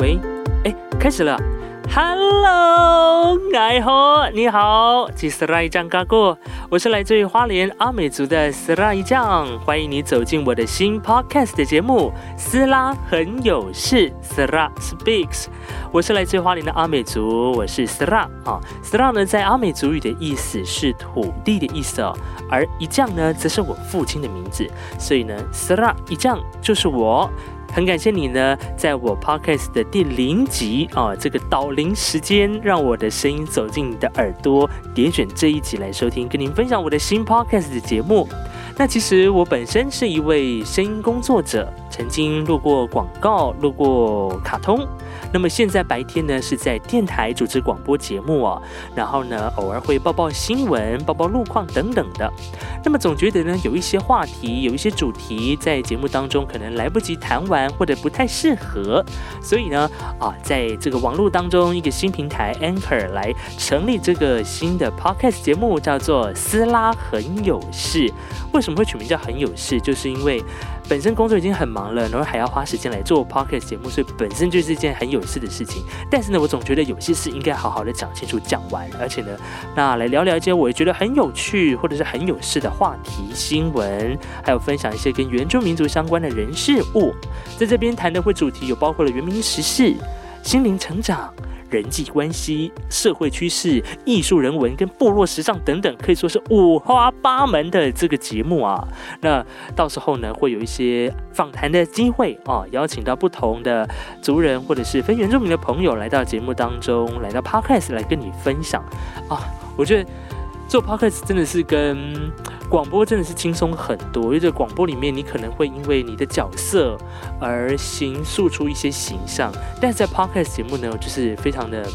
喂，哎，开始了。Hello，爱好你好，这是拉一酱嘎哥，我是来自于花莲阿美族的斯拉一酱，欢迎你走进我的新 Podcast 的节目《斯拉很有事》，斯拉 Speaks。我是来自花莲的阿美族，我是斯拉啊。斯拉呢，在阿美族语的意思是土地的意思哦，而一酱呢，则是我父亲的名字，所以呢，斯拉一酱就是我。很感谢你呢，在我 podcast 的第零集啊，这个导聆时间，让我的声音走进你的耳朵，点选这一集来收听，跟您分享我的新 podcast 的节目。那其实我本身是一位声音工作者，曾经录过广告，录过卡通。那么现在白天呢是在电台主持广播节目哦，然后呢偶尔会报报新闻、报报路况等等的。那么总觉得呢有一些话题、有一些主题在节目当中可能来不及谈完，或者不太适合，所以呢啊在这个网络当中一个新平台 Anchor 来成立这个新的 Podcast 节目，叫做斯拉很有事。为什么会取名叫很有事？就是因为。本身工作已经很忙了，然后还要花时间来做 p o c k e t 节目，所以本身就是一件很有事的事情。但是呢，我总觉得有些事应该好好的讲清楚、讲完，而且呢，那来聊聊一些我觉得很有趣或者是很有趣的话题、新闻，还有分享一些跟原住民族相关的人事物。在这边谈的会主题有包括了原民时事、心灵成长。人际关系、社会趋势、艺术人文跟部落时尚等等，可以说是五花八门的这个节目啊。那到时候呢，会有一些访谈的机会啊，邀请到不同的族人或者是非原住民的朋友来到节目当中，来到 Podcast 来跟你分享啊。我觉得做 Podcast 真的是跟广播真的是轻松很多，因为在广播里面，你可能会因为你的角色而形塑出一些形象，但是在 podcast 节目呢，就是非常的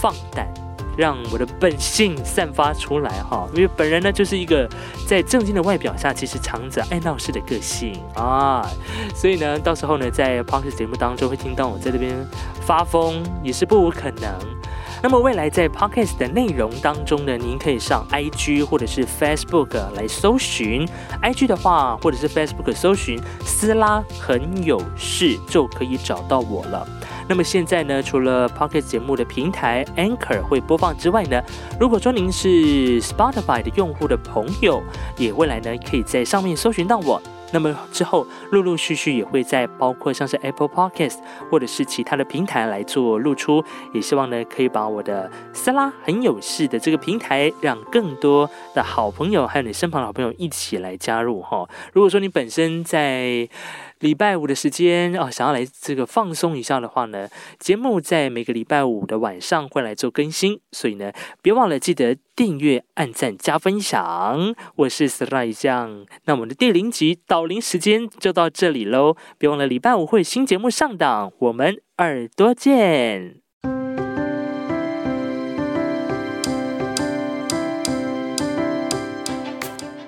放胆，让我的本性散发出来哈。因为本人呢，就是一个在正经的外表下，其实藏着爱闹事的个性啊，所以呢，到时候呢，在 podcast 节目当中会听到我在这边发疯，也是不无可能。那么未来在 podcast 的内容当中呢，您可以上 IG 或者是 Facebook 来搜寻 IG 的话，或者是 Facebook 搜寻斯拉很有事就可以找到我了。那么现在呢，除了 podcast 节目的平台 Anchor 会播放之外呢，如果说您是 Spotify 的用户的朋友，也未来呢可以在上面搜寻到我。那么之后，陆陆续续也会在包括像是 Apple Podcast 或者是其他的平台来做露出，也希望呢可以把我的斯拉很有事的这个平台，让更多的好朋友还有你身旁的好朋友一起来加入哈。如果说你本身在礼拜五的时间哦，想要来这个放松一下的话呢，节目在每个礼拜五的晚上会来做更新，所以呢，别忘了记得订阅、按赞、加分享。我是 s l i 酱，那我们的第零集导零时间就到这里喽，别忘了礼拜五会新节目上档，我们耳朵见。